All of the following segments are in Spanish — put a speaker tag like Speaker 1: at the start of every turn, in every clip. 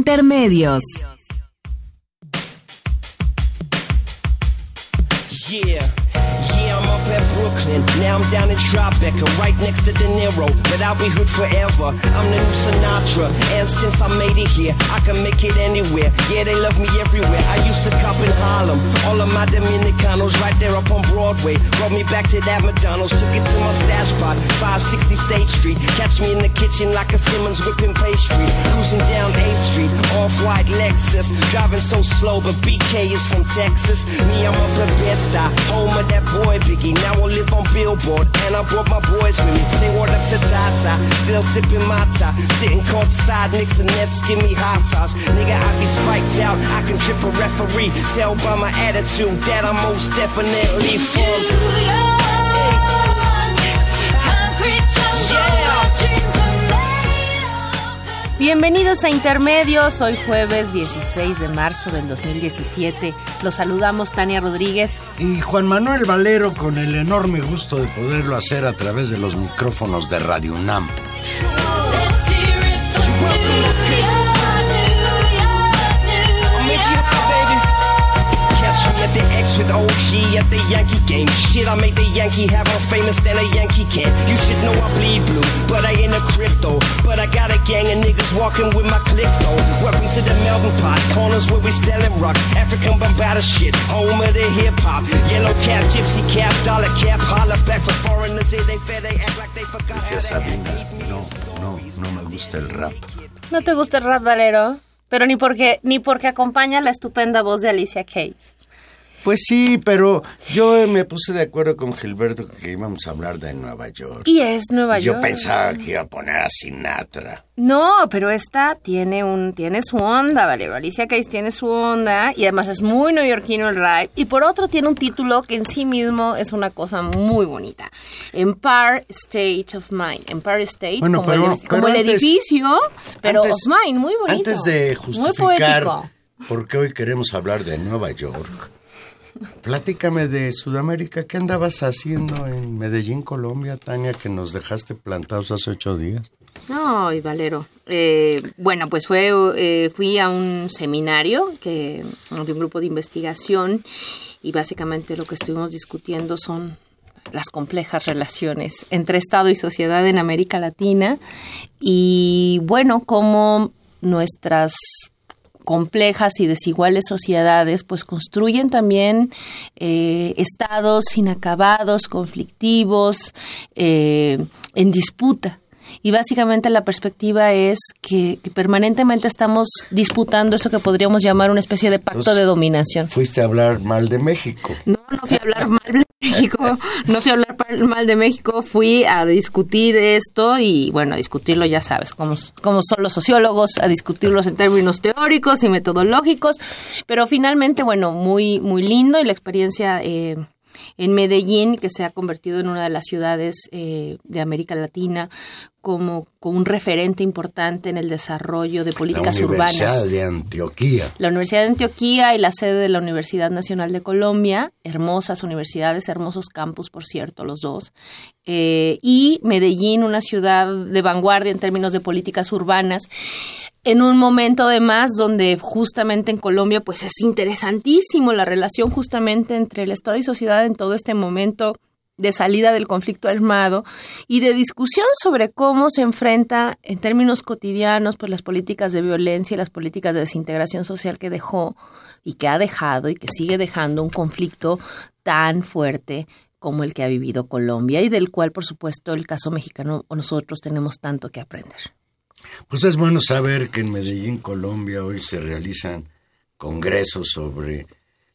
Speaker 1: Intermedios.
Speaker 2: Now I'm down in Tribeca, right next to De Niro. But I'll be hood forever. I'm the new Sinatra. And since I made it here, I can make it anywhere. Yeah, they love me everywhere. I used to cop in Harlem. All of my Dominicanos right there up on Broadway. Brought me back to that McDonald's. Took it to my stash spot, 560 State Street. Catch me in the kitchen like a Simmons whipping pastry. Cruising down 8th Street, off-white Lexus. Driving so slow, but BK is from Texas. Me, I'm up at Bed-Stuy, home of that boy Biggie. Now I live on And I brought my boys with me. Say what up to Tata, still sipping my tie. Sitting courtside, Knicks and Nets give me high fives. Nigga, I be spiked out, I can trip a referee. Tell by my attitude that I'm most definitely from.
Speaker 3: Bienvenidos a Intermedios, hoy jueves 16 de marzo del 2017. Los saludamos Tania Rodríguez.
Speaker 4: Y Juan Manuel Valero con el enorme gusto de poderlo hacer a través de los micrófonos de Radio UNAM.
Speaker 2: X with OG at the Yankee game. Shit, I make the Yankee have more famous than a Yankee can. You should know I bleed blue, but I ain't a crypto. But I got a gang of niggas walking with my click though. Welcome to the Melbourne Pot, corners where we selling rocks. African Bombada shit, home of the hip hop. Yellow cap, gypsy cap, dollar cap, holla back for foreigners. They fair, they act like they forgot
Speaker 4: no, no, no me gusta el rap.
Speaker 3: ¿No te gusta el rap, Valero? Pero ni porque, ni porque acompaña la estupenda voz de Alicia Keys.
Speaker 4: Pues sí, pero yo me puse de acuerdo con Gilberto que íbamos a hablar de Nueva York.
Speaker 3: Y es Nueva
Speaker 4: Yo
Speaker 3: York.
Speaker 4: pensaba que iba a poner a Sinatra.
Speaker 3: No, pero esta tiene un tiene su onda, Valero. Alicia Keys tiene su onda y además es muy neoyorquino el rap. Y por otro tiene un título que en sí mismo es una cosa muy bonita. Empire State of Mind. Empire State
Speaker 4: Bueno,
Speaker 3: como,
Speaker 4: pero-
Speaker 3: el,
Speaker 4: pero
Speaker 3: como el
Speaker 4: antes-
Speaker 3: edificio, pero
Speaker 4: Antes-
Speaker 3: of Mind, muy bonito.
Speaker 4: Antes de
Speaker 3: Muy
Speaker 4: justificar
Speaker 3: poético.
Speaker 4: por qué hoy queremos hablar de Nueva York, platícame de Sudamérica. ¿Qué andabas haciendo en Medellín, Colombia, Tania, que nos dejaste plantados hace ocho días?
Speaker 3: No, y Valero. Eh, bueno, pues fue, eh, fui a un seminario que, de un grupo de investigación y básicamente lo que estuvimos discutiendo son las complejas relaciones entre Estado y sociedad en América Latina y bueno, cómo nuestras complejas y desiguales sociedades pues construyen también eh, estados inacabados, conflictivos, eh, en disputa. Y básicamente la perspectiva es que, que permanentemente estamos disputando eso que podríamos llamar una especie de pacto
Speaker 4: Entonces,
Speaker 3: de dominación.
Speaker 4: Fuiste a hablar mal de México.
Speaker 3: No, no fui a hablar mal de México, no fui a hablar mal de México, fui a discutir esto y bueno, a discutirlo ya sabes, como, como son los sociólogos, a discutirlos en términos teóricos y metodológicos, pero finalmente, bueno, muy, muy lindo y la experiencia eh, en Medellín, que se ha convertido en una de las ciudades eh, de América Latina como, como un referente importante en el desarrollo de
Speaker 4: La
Speaker 3: políticas
Speaker 4: Universidad
Speaker 3: urbanas.
Speaker 4: de Antioquía.
Speaker 3: La Universidad de Antioquía y la sede de la Universidad Nacional de Colombia, hermosas universidades, hermosos campus, por cierto, los dos. Eh, y Medellín, una ciudad de vanguardia en términos de políticas urbanas. En un momento además donde justamente en Colombia pues es interesantísimo la relación justamente entre el Estado y sociedad en todo este momento de salida del conflicto armado y de discusión sobre cómo se enfrenta en términos cotidianos pues las políticas de violencia y las políticas de desintegración social que dejó y que ha dejado y que sigue dejando un conflicto tan fuerte como el que ha vivido Colombia y del cual por supuesto el caso mexicano nosotros tenemos tanto que aprender.
Speaker 4: Pues es bueno saber que en Medellín, Colombia, hoy se realizan congresos sobre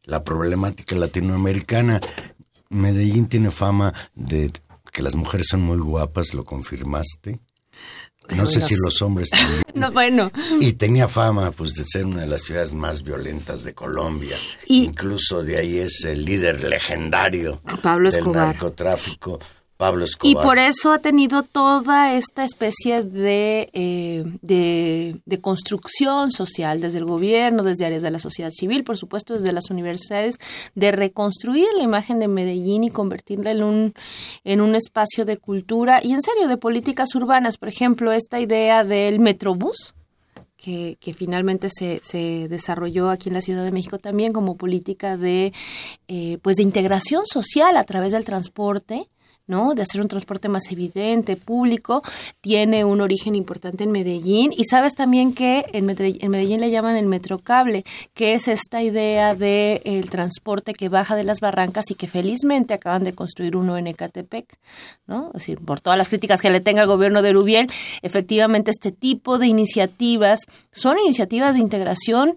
Speaker 4: la problemática latinoamericana. Medellín tiene fama de que las mujeres son muy guapas, lo confirmaste. No sé si los hombres también.
Speaker 3: No, bueno,
Speaker 4: Y tenía fama pues de ser una de las ciudades más violentas de Colombia.
Speaker 3: Y-
Speaker 4: Incluso de ahí es el líder legendario
Speaker 3: Pablo
Speaker 4: del
Speaker 3: Escobar.
Speaker 4: narcotráfico, Pablo
Speaker 3: Y por eso ha tenido toda esta especie de, eh, de, de construcción social desde el gobierno, desde áreas de la sociedad civil, por supuesto desde las universidades, de reconstruir la imagen de Medellín y convertirla en un, en un espacio de cultura y en serio de políticas urbanas. Por ejemplo, esta idea del Metrobús, que, que finalmente se, se desarrolló aquí en la Ciudad de México también como política de, eh, pues de integración social a través del transporte. ¿No? de hacer un transporte más evidente, público, tiene un origen importante en Medellín y sabes también que en Medellín, le llaman el metrocable, que es esta idea de el transporte que baja de las barrancas y que felizmente acaban de construir uno en Ecatepec, ¿no? Por todas las críticas que le tenga el gobierno de Rubiel, efectivamente este tipo de iniciativas son iniciativas de integración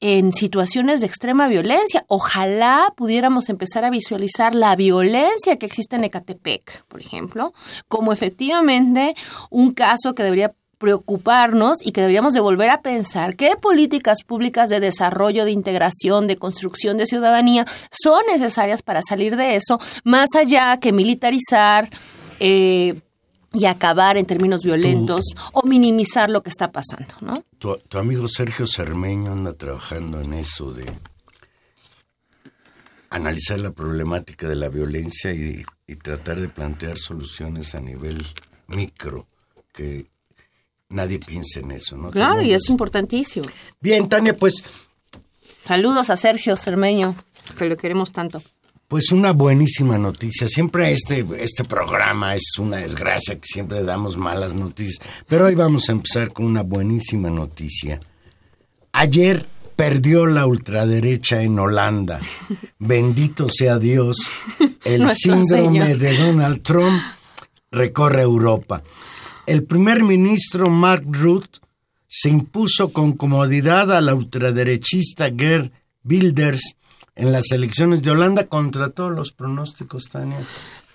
Speaker 3: en situaciones de extrema violencia. Ojalá pudiéramos empezar a visualizar la violencia que existe en Ecatepec, por ejemplo, como efectivamente un caso que debería preocuparnos y que deberíamos de volver a pensar qué políticas públicas de desarrollo, de integración, de construcción de ciudadanía son necesarias para salir de eso, más allá que militarizar, eh, y acabar en términos violentos o minimizar lo que está pasando, ¿no?
Speaker 4: Tu, tu amigo Sergio Cermeño anda trabajando en eso de analizar la problemática de la violencia y, y tratar de plantear soluciones a nivel micro, que nadie piense en eso, ¿no?
Speaker 3: Claro, y es importantísimo.
Speaker 4: Bien, Tania, pues,
Speaker 3: Saludos a Sergio Cermeño, que lo queremos tanto.
Speaker 4: Pues una buenísima noticia. Siempre este, este programa es una desgracia que siempre damos malas noticias, pero hoy vamos a empezar con una buenísima noticia. Ayer perdió la ultraderecha en Holanda. Bendito sea Dios. El síndrome
Speaker 3: Señor.
Speaker 4: de Donald Trump recorre Europa. El primer ministro Mark Rutte se impuso con comodidad a la ultraderechista Gerd Wilders en las elecciones de Holanda contra todos los pronósticos, Tania.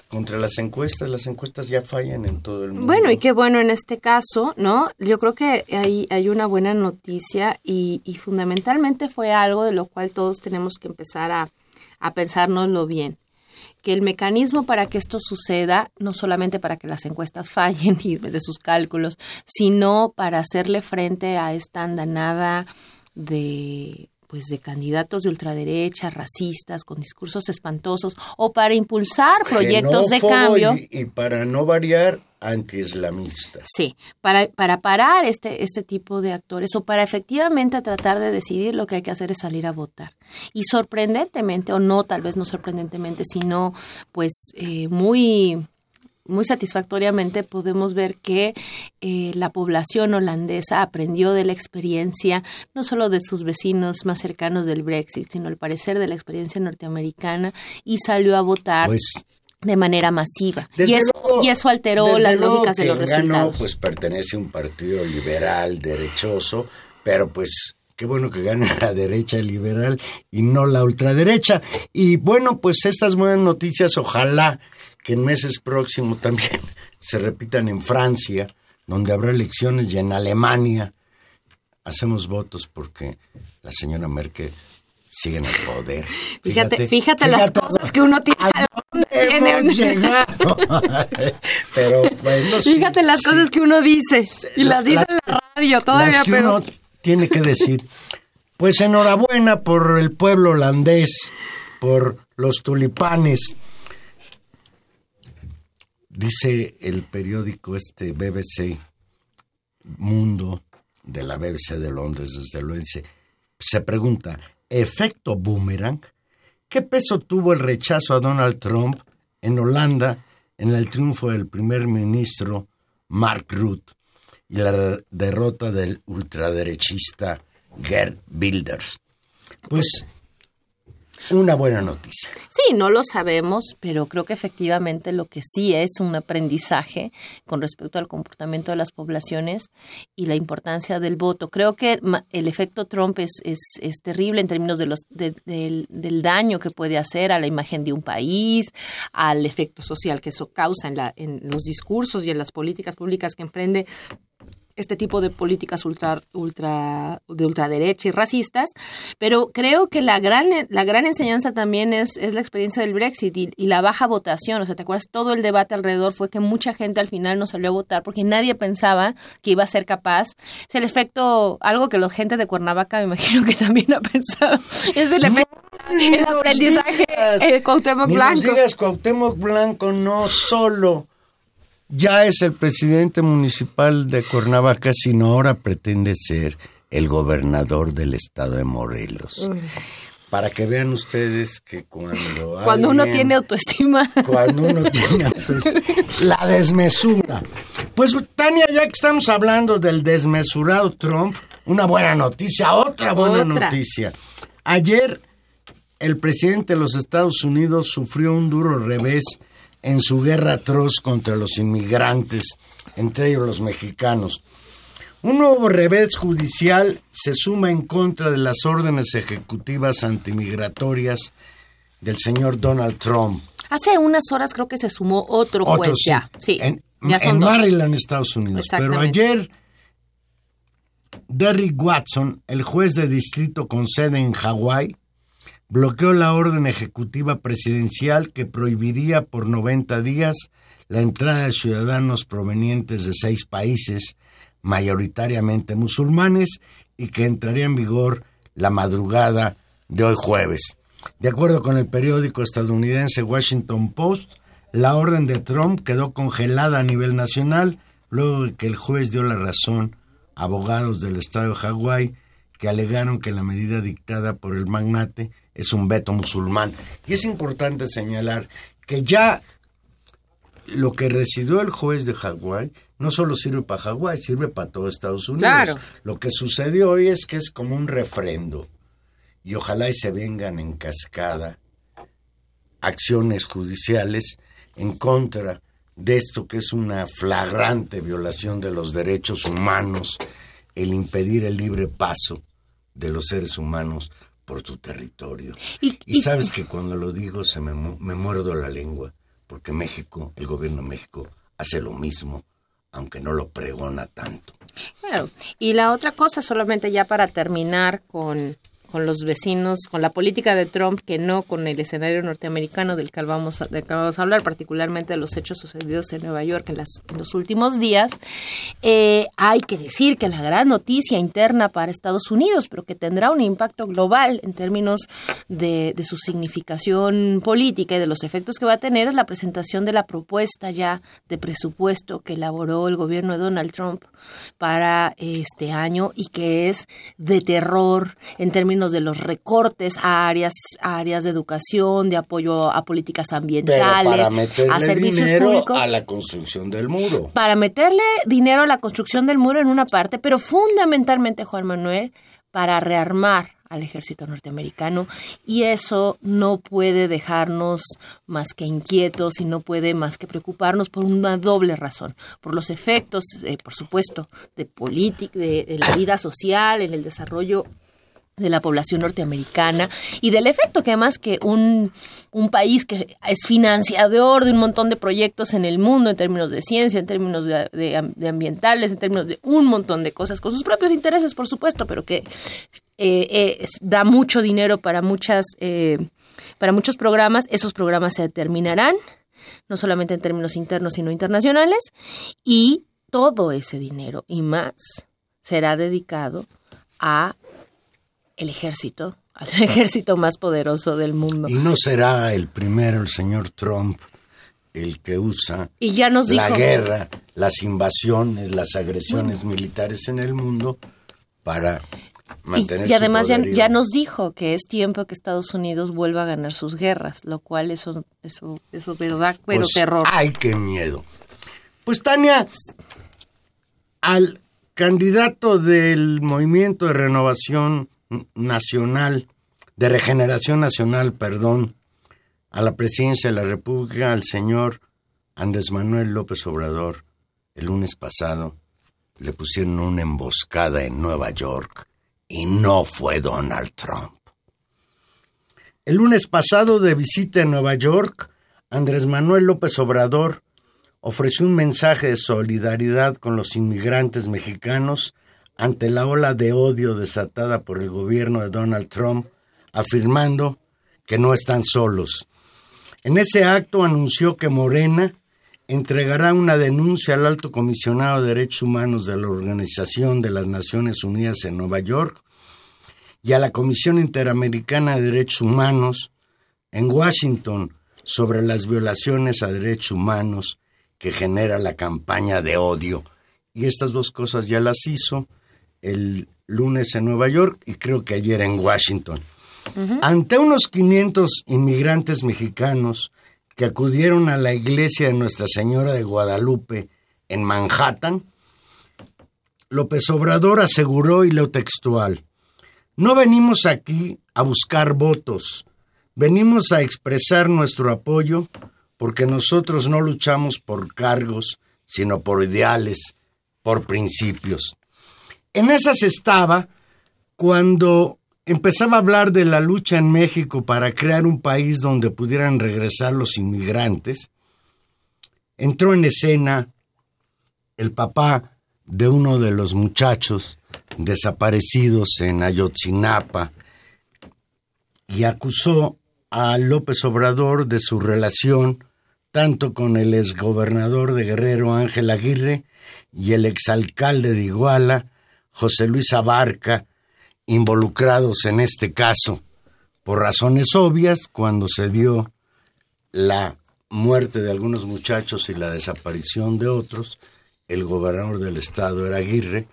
Speaker 4: Contra las encuestas, las encuestas ya fallan en todo el mundo.
Speaker 3: Bueno, y qué bueno en este caso, ¿no? Yo creo que hay, hay una buena noticia y, y fundamentalmente fue algo de lo cual todos tenemos que empezar a, a pensárnoslo bien. Que el mecanismo para que esto suceda, no solamente para que las encuestas fallen y de sus cálculos, sino para hacerle frente a esta andanada de pues de candidatos de ultraderecha, racistas, con discursos espantosos, o para impulsar proyectos de cambio.
Speaker 4: Y, y para no variar, antiislamistas.
Speaker 3: Sí, para, para parar este, este tipo de actores o para efectivamente tratar de decidir lo que hay que hacer es salir a votar. Y sorprendentemente, o no, tal vez no sorprendentemente, sino pues eh, muy muy satisfactoriamente podemos ver que eh, la población holandesa aprendió de la experiencia, no solo de sus vecinos más cercanos del Brexit, sino al parecer de la experiencia norteamericana y salió a votar
Speaker 4: Pues
Speaker 3: de manera masiva. Y eso,
Speaker 4: luego-
Speaker 3: y eso alteró las lógicas de los
Speaker 4: ganó,
Speaker 3: resultados.
Speaker 4: pues pertenece a un partido liberal, derechoso, pero pues qué bueno que gane la derecha liberal y no la ultraderecha. Y bueno, pues estas buenas noticias, ojalá que en meses próximos también se repitan en Francia, donde habrá elecciones, y en Alemania. Hacemos votos porque la señora Merkel sigue en el poder.
Speaker 3: Fíjate, fíjate, las cosas que uno tiene.
Speaker 4: ¿A dónde hemos llegado? Pero bueno, sí,
Speaker 3: Fíjate las
Speaker 4: sí.
Speaker 3: cosas que uno dice y
Speaker 4: La-
Speaker 3: las dice
Speaker 4: la-
Speaker 3: en la radio todavía,
Speaker 4: las que
Speaker 3: pero
Speaker 4: uno tiene que decir. Pues enhorabuena por el pueblo holandés, por los tulipanes. Dice el periódico este BBC Mundo de la BBC de Londres, desde luego, dice, se pregunta, ¿efecto boomerang? ¿Qué peso tuvo el rechazo a Donald Trump en Holanda en el triunfo del primer ministro Mark Rutte y la derrota del ultraderechista Gerd Wilders? Pues una buena noticia.
Speaker 3: Sí, no lo sabemos, pero creo que efectivamente lo que sí es un aprendizaje con respecto al comportamiento de las poblaciones y la importancia del voto. Creo que el efecto Trump es, es, es terrible en términos de los, del, del, daño que puede hacer a la imagen de un país, al efecto social que eso causa en, la, en los discursos y en las políticas públicas que emprende este tipo de políticas ultra, ultra, de ultraderecha y racistas, pero creo que la gran, la gran enseñanza también es, es la experiencia del Brexit y, la baja votación. O sea, ¿te acuerdas? Todo el debate alrededor fue que mucha gente al final no salió a votar porque nadie pensaba que iba a ser capaz. Es el efecto, algo que la gente de Cuernavaca me imagino que también ha pensado, es el efecto el aprendizaje eh, Cuauhtémoc Blanco.
Speaker 4: Nos Cuauhtémoc Blanco no solo ya es el presidente municipal de Cuernavaca, sino ahora pretende ser el gobernador del estado de Morelos. Para que vean ustedes que cuando...
Speaker 3: Cuando uno tiene autoestima.
Speaker 4: Cuando uno tiene autoestima. La desmesura. Pues Tania, ya que estamos hablando del desmesurado Trump, una buena noticia, otra buena noticia. Ayer el presidente de los Estados Unidos sufrió un duro revés en su guerra atroz contra los inmigrantes, entre ellos los mexicanos. Un nuevo revés judicial se suma en contra de las órdenes ejecutivas antimigratorias del señor Donald Trump.
Speaker 3: Hace unas horas creo que se sumó otro juez ya. Sí,
Speaker 4: en, Maryland, Estados Unidos. Pero ayer Derrick Watson, el juez de distrito con sede en Hawái, bloqueó la orden ejecutiva presidencial que prohibiría por 90 días la entrada de ciudadanos provenientes de seis países, mayoritariamente musulmanes, y que entraría en vigor la madrugada de hoy jueves. De acuerdo con el periódico estadounidense Washington Post, la orden de Trump quedó congelada a nivel nacional luego de que el juez dio la razón a abogados del estado de Hawái que alegaron que la medida dictada por el magnate es un veto musulmán. Y es importante señalar que ya lo que residió el juez de Hawái no solo sirve para Hawái, sirve para todo Estados Unidos. Lo que sucedió hoy es que es como un refrendo. Y ojalá y se vengan en cascada acciones judiciales en contra de esto que es una flagrante violación de los derechos humanos, el impedir el libre paso de los seres humanos por tu territorio. Y, sabes que cuando lo digo se me, me muerdo la lengua, porque México, el gobierno de México, hace lo mismo, aunque no lo pregona tanto.
Speaker 3: Claro, y la otra cosa, solamente ya para terminar con con los vecinos, con la política de Trump, que no con el escenario norteamericano del que vamos a, a hablar, particularmente de los hechos sucedidos en Nueva York en, las, en los últimos días. Eh, hay que decir que la gran noticia interna para Estados Unidos, pero que tendrá un impacto global en términos de, de su significación política y de los efectos que va a tener, es la presentación de la propuesta ya de presupuesto que elaboró el gobierno de Donald Trump para este año y que es de terror en términos de los recortes a áreas, áreas de educación, de apoyo a políticas ambientales, a servicios públicos.
Speaker 4: A la construcción del muro.
Speaker 3: Para meterle dinero a la construcción del muro en una parte, pero fundamentalmente, Juan Manuel, para rearmar al ejército norteamericano y eso no puede dejarnos más que inquietos y no puede más que preocuparnos por una doble razón, por los efectos, eh, por supuesto, de política, de, la vida social, en el desarrollo de la población norteamericana y del efecto que además que un, un, país que es financiador de un montón de proyectos en el mundo en términos de ciencia, en términos de, ambientales, en términos de un montón de cosas, con sus propios intereses, por supuesto, pero que eh, da mucho dinero para, muchas, eh, para muchos programas, esos programas se determinarán, no solamente en términos internos, sino internacionales, y todo ese dinero y más será dedicado a el ejército, al ejército más poderoso del mundo.
Speaker 4: Y no será el primero, el señor Trump, el que usa
Speaker 3: y ya nos
Speaker 4: la guerra, las invasiones, las agresiones militares en el mundo para mantener
Speaker 3: y, y además ya, ya, nos dijo que es tiempo que Estados Unidos vuelva a ganar sus guerras, lo cual eso eso eso verdad pero
Speaker 4: pues,
Speaker 3: terror.
Speaker 4: Ay, qué miedo. Pues Tania al candidato del Movimiento de Renovación nacional de Regeneración Nacional, perdón, a la presidencia de la República, al señor Andrés Manuel López Obrador, el lunes pasado, le pusieron una emboscada en Nueva York y no fue Donald Trump. El lunes pasado, de visita en Nueva York, Andrés Manuel López Obrador ofreció un mensaje de solidaridad con los inmigrantes mexicanos ante la ola de odio desatada por el gobierno de Donald Trump, afirmando que no están solos. En ese acto anunció que Morena entregará una denuncia al alto comisionado de derechos humanos de la Organización de las Naciones Unidas en Nueva York y a la Comisión Interamericana de Derechos Humanos en Washington sobre las violaciones a derechos humanos que genera la campaña de odio. Y estas dos cosas ya las hizo el lunes en Nueva York y creo que ayer en Washington. Ante unos 500 inmigrantes mexicanos que acudieron a la iglesia de Nuestra Señora de Guadalupe en Manhattan, López Obrador aseguró y lo textual, no venimos aquí a buscar votos, venimos a expresar nuestro apoyo porque nosotros no luchamos por cargos, sino por ideales, por principios. En esas estaba cuando empezaba a hablar de la lucha en México para crear un país donde pudieran regresar los inmigrantes, entró en escena el papá de uno de los muchachos desaparecidos en Ayotzinapa y acusó a López Obrador de su relación tanto con el exgobernador de Guerrero Ángel Aguirre y el exalcalde de Iguala, José Luis Abarca, involucrados en este caso. Por razones obvias, cuando se dio la muerte de algunos muchachos y la desaparición de otros, el gobernador del estado era Aguirre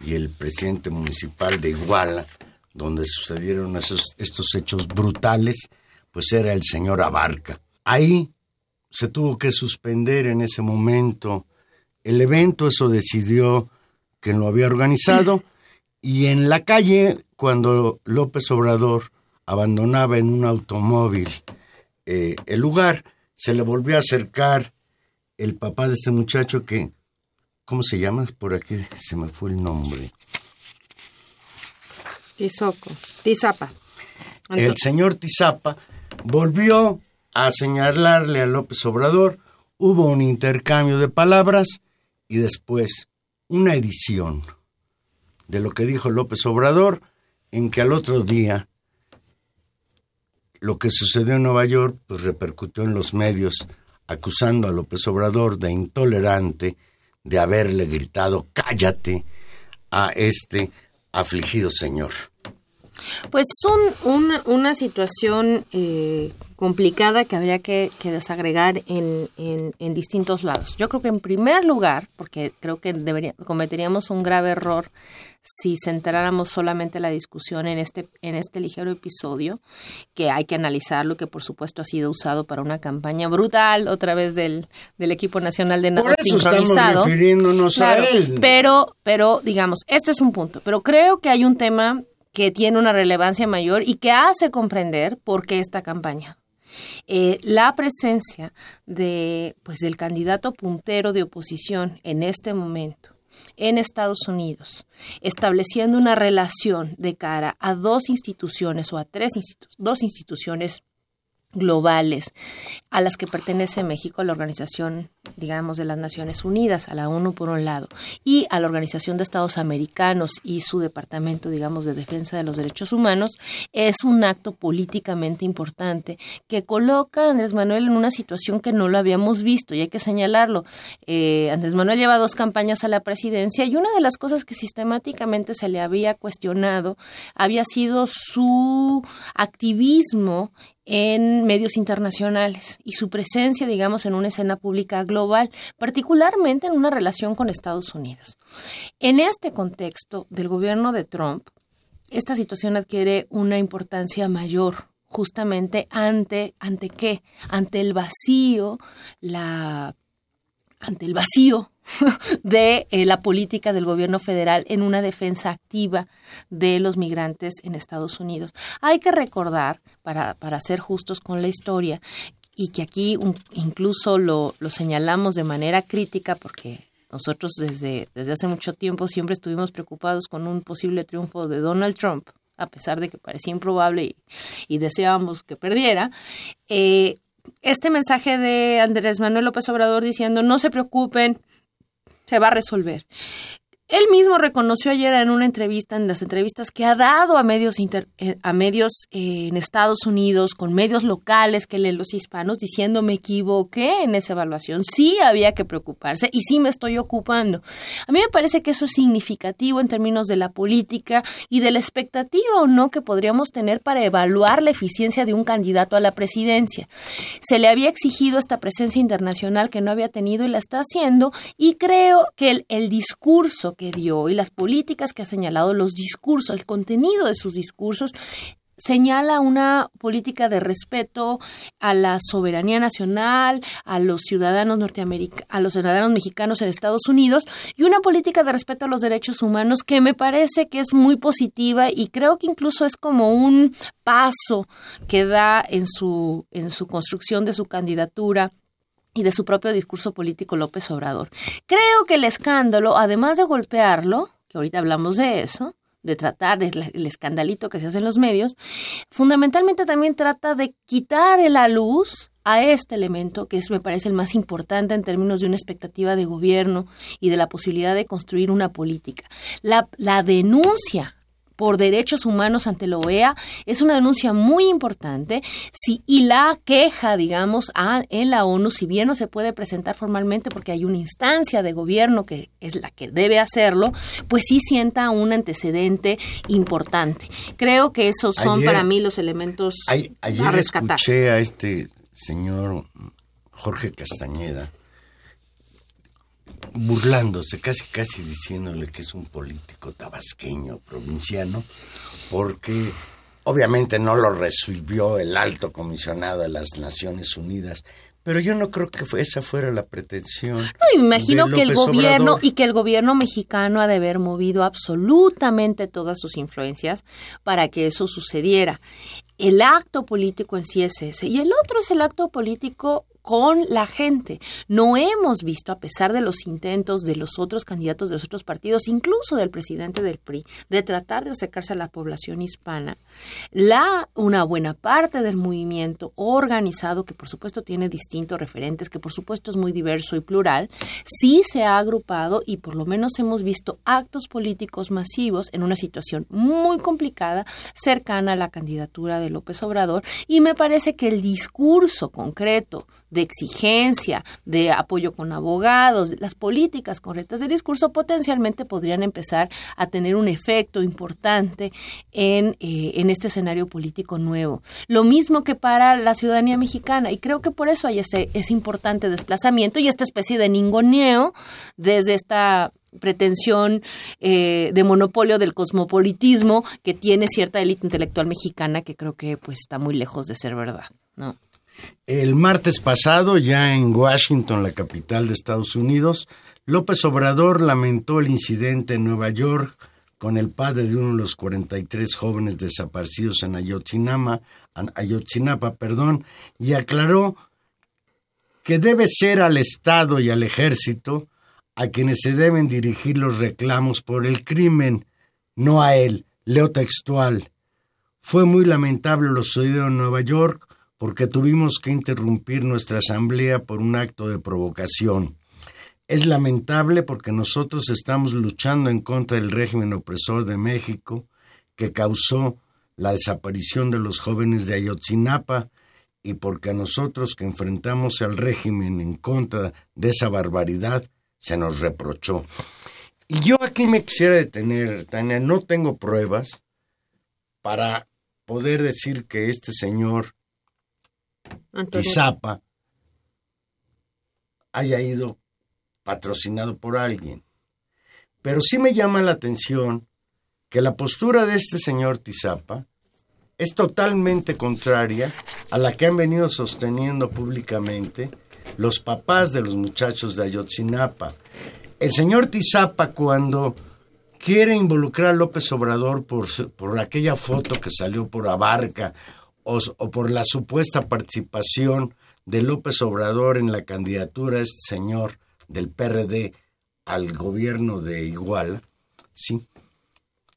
Speaker 4: y el presidente municipal de Iguala, donde sucedieron estos hechos brutales, pues era el señor Abarca. Ahí se tuvo que suspender en ese momento el evento, eso decidió quien lo había organizado, y en la calle, cuando López Obrador abandonaba en un automóvil eh, el lugar, se le volvió a acercar el papá de este muchacho que, ¿cómo se llama? Por aquí se me fue el nombre.
Speaker 3: Tizoco, Tizapa.
Speaker 4: El señor Tizapa volvió a señalarle a López Obrador, hubo un intercambio de palabras y después una edición de lo que dijo López Obrador, en que al otro día lo que sucedió en Nueva York pues, repercutió en los medios acusando a López Obrador de intolerante de haberle gritado cállate a este afligido señor.
Speaker 3: Pues es una situación eh, complicada que habría que, desagregar en, en, distintos lados. Yo creo que en primer lugar, porque creo que debería, cometeríamos un grave error si centráramos solamente la discusión en este, en este ligero episodio, que hay que analizarlo, que por supuesto ha sido usado para una campaña brutal, otra vez del, del equipo nacional de nado sincronizado.
Speaker 4: refiriéndonos a él.
Speaker 3: Pero, pero, digamos, este es un punto. Pero creo que hay un tema que tiene una relevancia mayor y que hace comprender por qué esta campaña. Eh, la presencia de, pues, del candidato puntero de oposición en este momento en Estados Unidos, estableciendo una relación de cara a dos instituciones o a tres dos instituciones globales a las que pertenece México, a la Organización, digamos, de las Naciones Unidas, a la ONU por un lado, y a la Organización de Estados Americanos y su Departamento, digamos, de Defensa de los Derechos Humanos, es un acto políticamente importante que coloca a Andrés Manuel en una situación que no lo habíamos visto, y hay que señalarlo. Eh, Andrés Manuel lleva dos campañas a la presidencia y una de las cosas que sistemáticamente se le había cuestionado había sido su activismo en medios internacionales y su presencia, digamos, en una escena pública global, particularmente en una relación con Estados Unidos. En este contexto del gobierno de Trump, esta situación adquiere una importancia mayor justamente ante ante qué ante el vacío la ante el vacío de eh, la política del gobierno federal en una defensa activa de los migrantes en Estados Unidos. Hay que recordar, para, para ser justos con la historia, y que aquí incluso lo, lo señalamos de manera crítica porque nosotros desde, desde hace mucho tiempo siempre estuvimos preocupados con un posible triunfo de Donald Trump, a pesar de que parecía improbable y, deseábamos que perdiera. Eh, este mensaje de Andrés Manuel López Obrador diciendo no se preocupen, se va a resolver. Él mismo reconoció ayer en una entrevista, en las entrevistas que ha dado a medios, eh, a medios eh, en Estados Unidos, con medios locales que leen los hispanos, diciendo me equivoqué en esa evaluación, sí había que preocuparse y sí me estoy ocupando. A mí me parece que eso es significativo en términos de la política y de la expectativa o no que podríamos tener para evaluar la eficiencia de un candidato a la presidencia. Se le había exigido esta presencia internacional que no había tenido y la está haciendo y creo que el, el discurso que dio y las políticas que ha señalado, los discursos, el contenido de sus discursos, señala una política de respeto a la soberanía nacional, a los ciudadanos norteamericanos, a los ciudadanos mexicanos en Estados Unidos y una política de respeto a los derechos humanos que me parece que es muy positiva y creo que incluso es como un paso que da en su en su construcción de su candidatura y de su propio discurso político López Obrador. Creo que el escándalo, además de golpearlo, que ahorita hablamos de eso, de tratar el escandalito que se hace en los medios, fundamentalmente también trata de quitar la luz a este elemento que es, me parece, el más importante en términos de una expectativa de gobierno y de la posibilidad de construir una política. La, la denuncia por derechos humanos ante la OEA es una denuncia muy importante si, y la queja, digamos, a, en la ONU, si bien no se puede presentar formalmente porque hay una instancia de gobierno que es la que debe hacerlo, pues sí sienta un antecedente importante. Creo que esos son para mí los elementos
Speaker 4: a rescatar. Escuché a este señor Jorge Castañeda burlándose, casi casi diciéndole que es un político tabasqueño, provinciano, porque obviamente no lo resolvió el alto comisionado de las Naciones Unidas, pero yo no creo que esa fuera la pretensión.
Speaker 3: No, imagino que el gobierno y que el gobierno mexicano ha de haber movido absolutamente todas sus influencias para que eso sucediera. El acto político en sí es ese. Y el otro es el acto político con la gente. No hemos visto, a pesar de los intentos de los otros candidatos de los otros partidos, incluso del presidente del PRI, de tratar de acercarse a la población hispana, la una buena parte del movimiento organizado, que por supuesto tiene distintos referentes, que por supuesto es muy diverso y plural, sí se ha agrupado y por lo menos hemos visto actos políticos masivos en una situación muy complicada, cercana a la candidatura de López Obrador, y me parece que el discurso concreto de exigencia, de apoyo con abogados, las políticas correctas de discurso potencialmente podrían empezar a tener un efecto importante en, eh, en este escenario político nuevo. Lo mismo que para la ciudadanía mexicana y creo que por eso hay ese, importante desplazamiento y esta especie de ningoneo desde esta pretensión eh, de monopolio del cosmopolitismo que tiene cierta élite intelectual mexicana que creo que pues está muy lejos de ser verdad, ¿no?
Speaker 4: El martes pasado, ya en Washington, la capital de Estados Unidos, López Obrador lamentó el incidente en Nueva York con el padre de uno de los 43 jóvenes desaparecidos en Ayotzinapa, Ayotzinapa perdón, y aclaró que debe ser al Estado y al Ejército a quienes se deben dirigir los reclamos por el crimen, no a él. Leo textual. Fue muy lamentable lo sucedido en Nueva York porque tuvimos que interrumpir nuestra asamblea por un acto de provocación. Es lamentable porque nosotros estamos luchando en contra del régimen opresor de México que causó la desaparición de los jóvenes de Ayotzinapa y porque a nosotros que enfrentamos al régimen en contra de esa barbaridad se nos reprochó. Y yo aquí me quisiera detener, Tania, no tengo pruebas para poder decir que este señor Tizapa haya ido patrocinado por alguien. Pero sí me llama la atención que la postura de este señor Tizapa es totalmente contraria a la que han venido sosteniendo públicamente los papás de los muchachos de Ayotzinapa. el señor Tizapa cuando quiere involucrar a López Obrador por, por aquella foto que salió por Abarca o, por la supuesta participación de López Obrador en la candidatura de este señor del PRD al gobierno de Iguala, sí,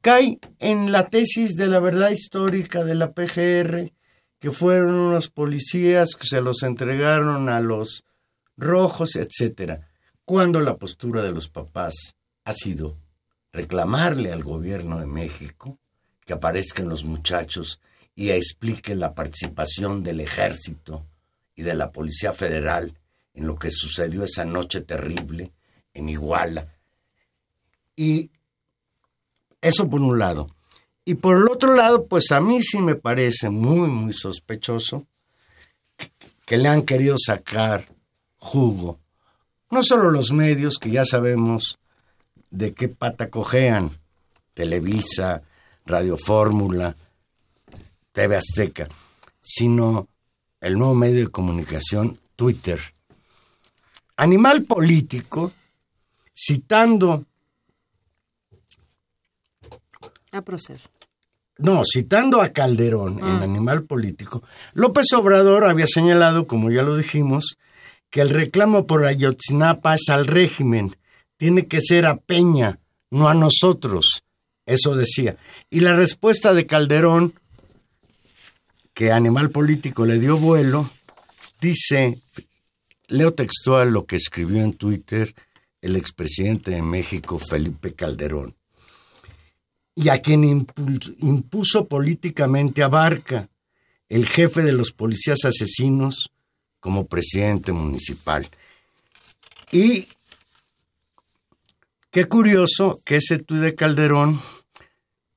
Speaker 4: cae en la tesis de la verdad histórica de la PGR, que fueron unos policías que se los entregaron a los rojos, etcétera, cuando la postura de los papás ha sido reclamarle al gobierno de México que aparezcan los muchachos y explique la participación del ejército y de la Policía Federal en lo que sucedió esa noche terrible en Iguala. Y eso por un lado. Y por el otro lado, pues a mí sí me parece muy, muy sospechoso que, le han querido sacar jugo. No solo los medios, que ya sabemos de qué pata cojean, Televisa, Radio Fórmula, TV Azteca, sino el nuevo medio de comunicación, Twitter. Animal político, citando
Speaker 3: A proceso.
Speaker 4: No, citando a Calderón en Animal Político, López Obrador había señalado, como ya lo dijimos, que el reclamo por Ayotzinapa es al régimen, tiene que ser a Peña, no a nosotros. Eso decía. Y la respuesta de Calderón, que Animal Político le dio vuelo, dice, leo textual lo que escribió en Twitter el expresidente de México, Felipe Calderón y a quien impuso políticamente a Barca, el jefe de los policías asesinos, como presidente municipal. Y qué curioso que ese tuit de Calderón,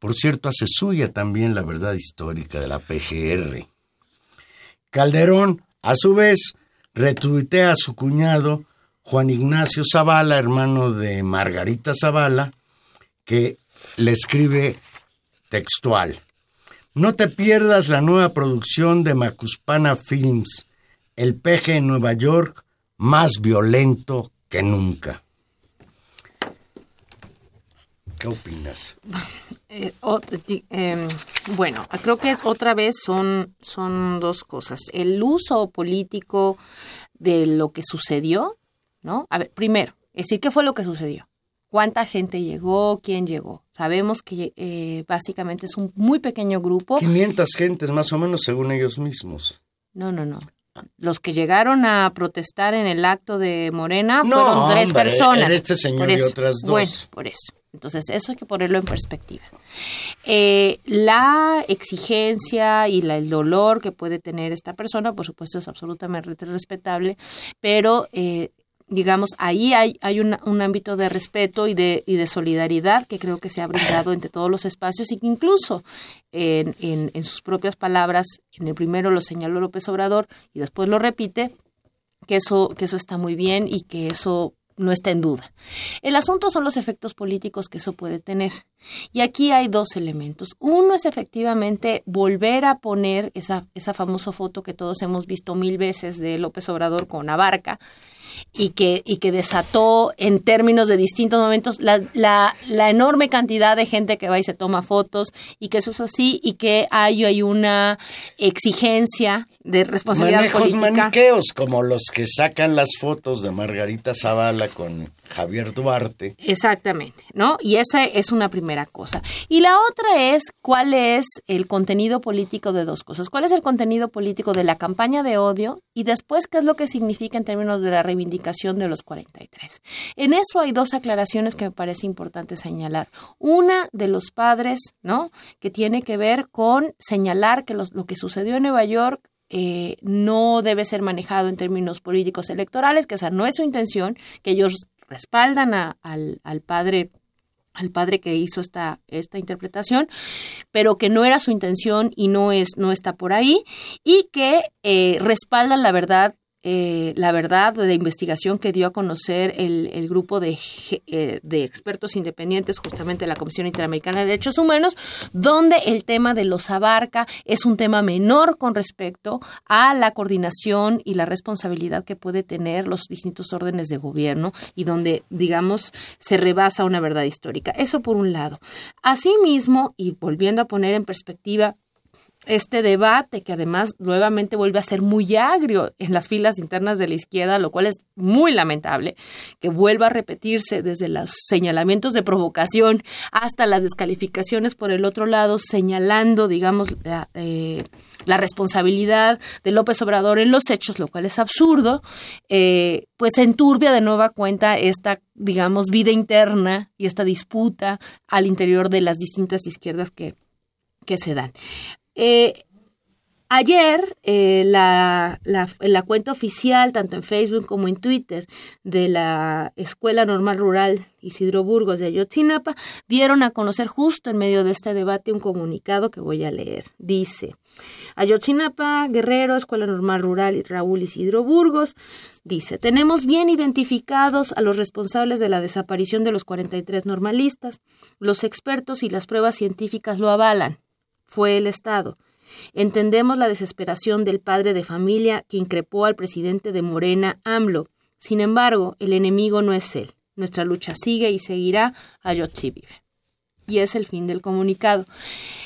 Speaker 4: por cierto, hace suya también la verdad histórica de la PGR. Calderón, a su vez, retuitea a su cuñado Juan Ignacio Zavala, hermano de Margarita Zavala, que le escribe textual. No te pierdas la nueva producción de Macuspana Films, el peje en Nueva York más violento que nunca. ¿Qué opinas?
Speaker 3: Eh, o- em, bueno, creo que otra vez son, son dos cosas. El uso político de lo que sucedió, ¿no? A ver, primero, decir qué fue lo que sucedió. ¿Cuánta gente llegó? ¿Quién llegó? Sabemos que eh, básicamente es un muy pequeño grupo.
Speaker 4: 500 gentes más o menos según ellos mismos.
Speaker 3: No, no, no. Los que llegaron a protestar en el acto de Morena
Speaker 4: No,
Speaker 3: fueron tres
Speaker 4: hombre,
Speaker 3: personas.
Speaker 4: este señor
Speaker 3: Por
Speaker 4: y otras dos.
Speaker 3: Bueno, por eso. Entonces, eso hay que ponerlo en perspectiva. Eh, la exigencia y la- el dolor que puede tener esta persona, por supuesto, es absolutamente respetable, pero eh, digamos, ahí hay, hay una- un ámbito de respeto y de, y de solidaridad que creo que se ha brindado entre todos los espacios y que incluso en, en- en sus propias palabras, en el primero lo señaló López Obrador y después lo repite, que eso, que eso está muy bien y que eso no está en duda. El asunto son los efectos políticos que eso puede tener. Y aquí hay dos elementos. Uno es efectivamente volver a poner esa, esa famosa foto que todos hemos visto mil veces de López Obrador con Abarca y que, y que desató en términos de distintos momentos la, la, la enorme cantidad de gente que va y se toma fotos y que eso es así y que hay, hay una exigencia de responsabilidad
Speaker 4: Manejos
Speaker 3: política.
Speaker 4: maniqueos, como los que sacan las fotos de Margarita Zavala con Javier Duarte.
Speaker 3: Exactamente, ¿no? Y esa es una primera cosa. Y la otra es cuál es el contenido político de dos cosas. ¿Cuál es el contenido político de la campaña de odio? Y después, ¿qué es lo que significa en términos de la reivindicación de los 43? En eso hay dos aclaraciones que me parece importante señalar. Una de los padres, ¿no? Que tiene que ver con señalar que lo que sucedió en Nueva York eh, no debe ser manejado en términos políticos electorales, que esa no es su intención, que ellos respaldan a- al, al padre al padre que hizo esta, esta interpretación, pero que no era su intención y no, es, no está por ahí, y que eh, respaldan la verdad eh, la verdad de investigación que dio a conocer el, el grupo de, eh, de, expertos independientes, justamente la Comisión Interamericana de Derechos Humanos, donde el tema de los abarca es un tema menor con respecto a la coordinación y la responsabilidad que puede tener los distintos órdenes de gobierno y donde, digamos, se rebasa una verdad histórica. Eso por un lado. Asimismo, y volviendo a poner en perspectiva este debate que además nuevamente vuelve a ser muy agrio en las filas internas de la izquierda, lo cual es muy lamentable, que vuelva a repetirse desde los señalamientos de provocación hasta las descalificaciones por el otro lado, señalando, digamos, la, eh, la responsabilidad de López Obrador en los hechos, lo cual es absurdo, eh, pues enturbia de nueva cuenta esta, digamos, vida interna y esta disputa al interior de las distintas izquierdas que, que se dan. Eh, ayer, eh, la, la, cuenta oficial, tanto en Facebook como en Twitter, de la Escuela Normal Rural Isidro Burgos de Ayotzinapa, dieron a conocer justo en medio de este debate un comunicado que voy a leer. Dice, Ayotzinapa, Guerrero, Escuela Normal Rural y Raúl Isidro Burgos, dice, tenemos bien identificados a los responsables de la desaparición de los 43 normalistas. Los expertos y las pruebas científicas lo avalan fue el Estado. Entendemos la desesperación del padre de familia que increpó al presidente de Morena, AMLO. Sin embargo, el enemigo no es él. Nuestra lucha sigue y seguirá. Ayotzi vive. Y es el fin del comunicado.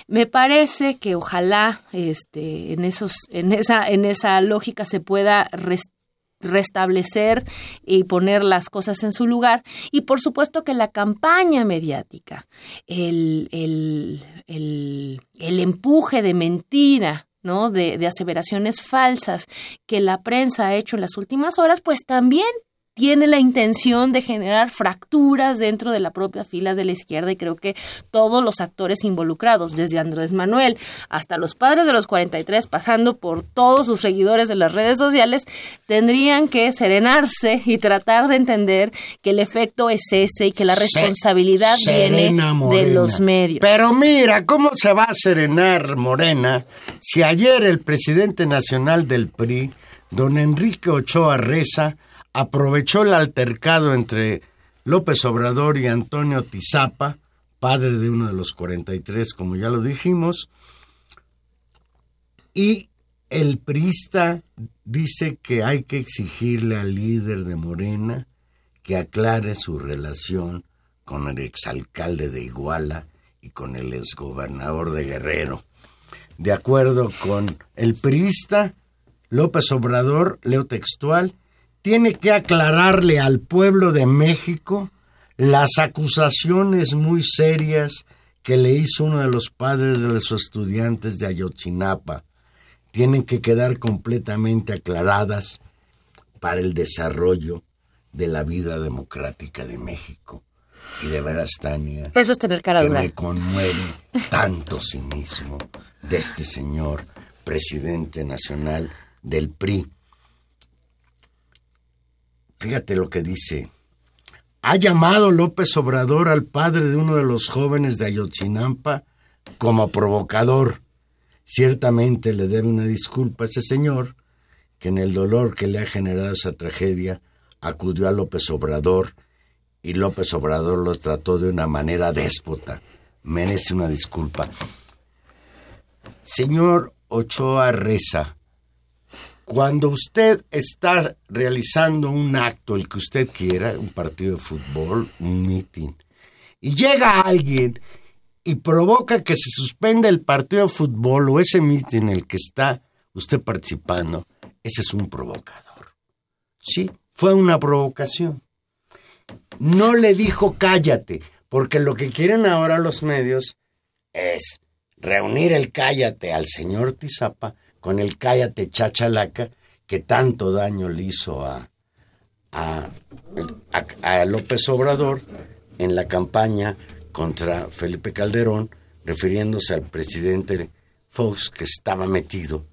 Speaker 3: Me parece que ojalá este, en, esos, en, esa, en esa lógica se pueda restablecer y poner las cosas en su lugar. Y por supuesto que la campaña mediática, el, el, el, empuje de mentira, ¿no? De, aseveraciones falsas que la prensa ha hecho en las últimas horas, pues también tiene la intención de generar fracturas dentro de la propia fila de la izquierda y creo que todos los actores involucrados, desde Andrés Manuel hasta los padres de los 43, pasando por todos sus seguidores en las redes sociales, tendrían que serenarse y tratar de entender que el efecto es ese y que la responsabilidad viene de los medios.
Speaker 4: Pero mira, ¿cómo se va a serenar Morena si ayer el presidente nacional del PRI, don Enrique Ochoa Reza, aprovechó el altercado entre López Obrador y Antonio Tizapa, padre de uno de los 43, como ya lo dijimos, y el priista dice que hay que exigirle al líder de Morena que aclare su relación con el exalcalde de Iguala y con el exgobernador de Guerrero. De acuerdo con el priista, López Obrador, leo textual, tiene que aclararle al pueblo de México las acusaciones muy serias que le hizo uno de los padres de los estudiantes de Ayotzinapa. Tienen que quedar completamente aclaradas para el desarrollo de la vida democrática de México. Y de veras, Tania,
Speaker 3: Eso es tener cara
Speaker 4: que me conmueve tanto cinismo de este señor presidente nacional del PRI Fíjate lo que dice. Ha llamado López Obrador al padre de uno de los jóvenes de Ayotzinampa como provocador. Ciertamente le debe una disculpa a ese señor que en el dolor que le ha generado esa tragedia acudió a López Obrador y López Obrador lo trató de una manera déspota. Merece una disculpa. Señor Ochoa Reza, cuando usted está realizando un acto, el que usted quiera, un partido de fútbol, un meeting, y llega alguien y provoca que se suspenda el partido de fútbol o ese meeting en el que está usted participando, ese es un provocador. Sí, fue una provocación. No le dijo cállate, porque lo que quieren ahora los medios es reunir el cállate al señor Tizapa con el cállate chachalaca que tanto daño le hizo a, a, a, López Obrador en la campaña contra Felipe Calderón, refiriéndose al presidente Fox que estaba metido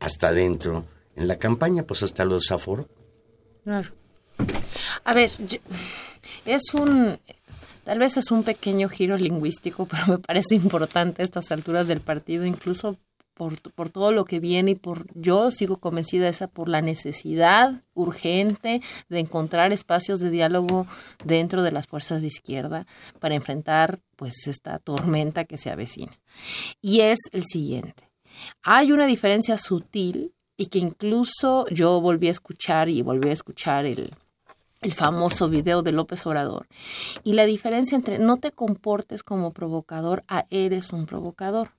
Speaker 4: hasta adentro en la campaña, pues hasta lo desaforó.
Speaker 3: Claro. A ver, es un, tal vez es un pequeño giro lingüístico, pero me parece importante a estas alturas del partido, incluso por, por todo lo que viene y por, yo sigo convencida esa, por la necesidad urgente de encontrar espacios de diálogo dentro de las fuerzas de izquierda para enfrentar pues esta tormenta que se avecina. Y es el siguiente. Hay una diferencia sutil y que incluso yo volví a escuchar y volví a escuchar el, el famoso video de López Obrador. Y la diferencia entre no te comportes como provocador a eres un provocador.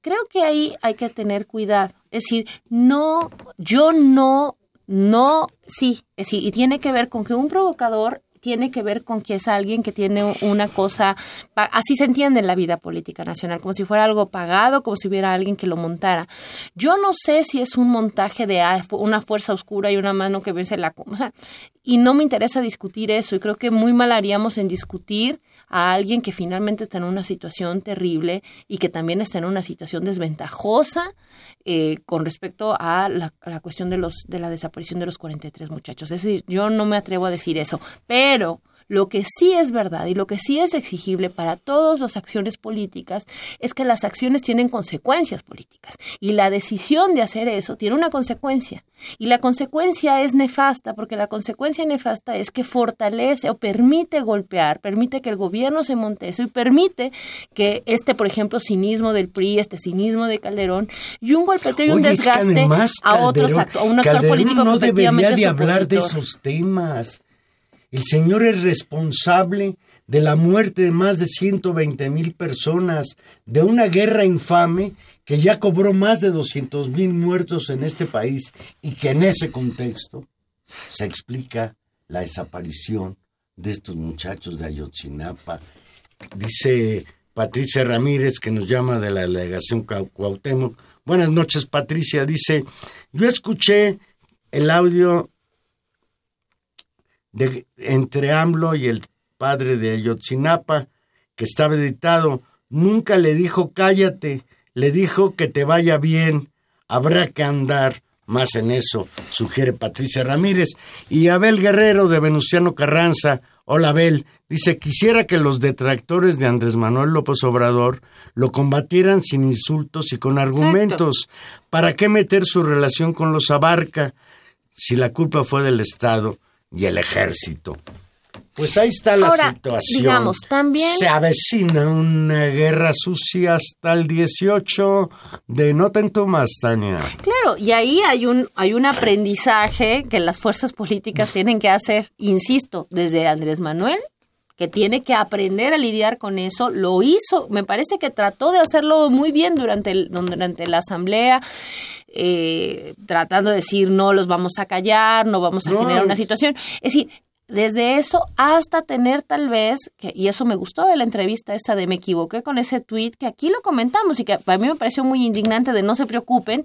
Speaker 3: Creo que ahí hay que tener cuidado. Es decir, no, yo no, no, sí, es decir, y tiene que ver con que un provocador tiene que ver con que es alguien que tiene una cosa, así se entiende en la vida política nacional, como si fuera algo pagado, como si hubiera alguien que lo montara. Yo no sé si es un montaje de ah, una fuerza oscura y una mano que vence la... O sea, y no me interesa discutir eso y creo que muy mal haríamos en discutir a alguien que finalmente está en una situación terrible y que también está en una situación desventajosa eh, con respecto a la, cuestión de, los, de la desaparición de los 43 muchachos. Es decir, yo no me atrevo a decir eso, pero lo que sí es verdad y lo que sí es exigible para todas las acciones políticas es que las acciones tienen consecuencias políticas y la decisión de hacer eso tiene una consecuencia. Y la consecuencia es nefasta porque la consecuencia nefasta es que fortalece o permite golpear, permite que el gobierno se monte eso y permite que este, por ejemplo, cinismo del PRI, este cinismo de Calderón y un golpeteo y un desgaste a otros a un actor político
Speaker 4: no debería de hablar de esos temas. El Señor es responsable de la muerte de más de 120 mil personas, de una guerra infame que ya cobró más de 200 mil muertos en este país y que en ese contexto se explica la desaparición de estos muchachos de Ayotzinapa. Dice Patricia Ramírez, que nos llama de la delegación Cuauhtémoc. Buenas noches, Patricia. Dice, yo escuché el audio entre AMLO y el padre de Ayotzinapa, que estaba editado, nunca le dijo cállate, le dijo que te vaya bien, habrá que andar más en eso, sugiere Patricia Ramírez. Y Abel Guerrero de Venustiano Carranza, hola Abel, dice, quisiera que los detractores de Andrés Manuel López Obrador lo combatieran sin insultos y con argumentos. ¿Para qué meter su relación con los Abarca si la culpa fue del Estado? Y el ejército. Pues ahí está la situación.
Speaker 3: Digamos, también.
Speaker 4: Se avecina una guerra sucia hasta el 18 de No te más, Tania.
Speaker 3: Claro, y ahí hay un, hay un aprendizaje que las fuerzas políticas tienen que hacer, insisto, desde Andrés Manuel, que tiene que aprender a lidiar con eso. Lo hizo, me parece que trató de hacerlo muy bien durante, el, durante la asamblea. Eh, tratando de decir no los vamos a callar, no vamos a generar una situación. Es decir, desde eso hasta tener tal vez, que, y eso me gustó de la entrevista esa de me equivoqué con ese tweet, que aquí lo comentamos y que a mí me pareció muy indignante de no se preocupen,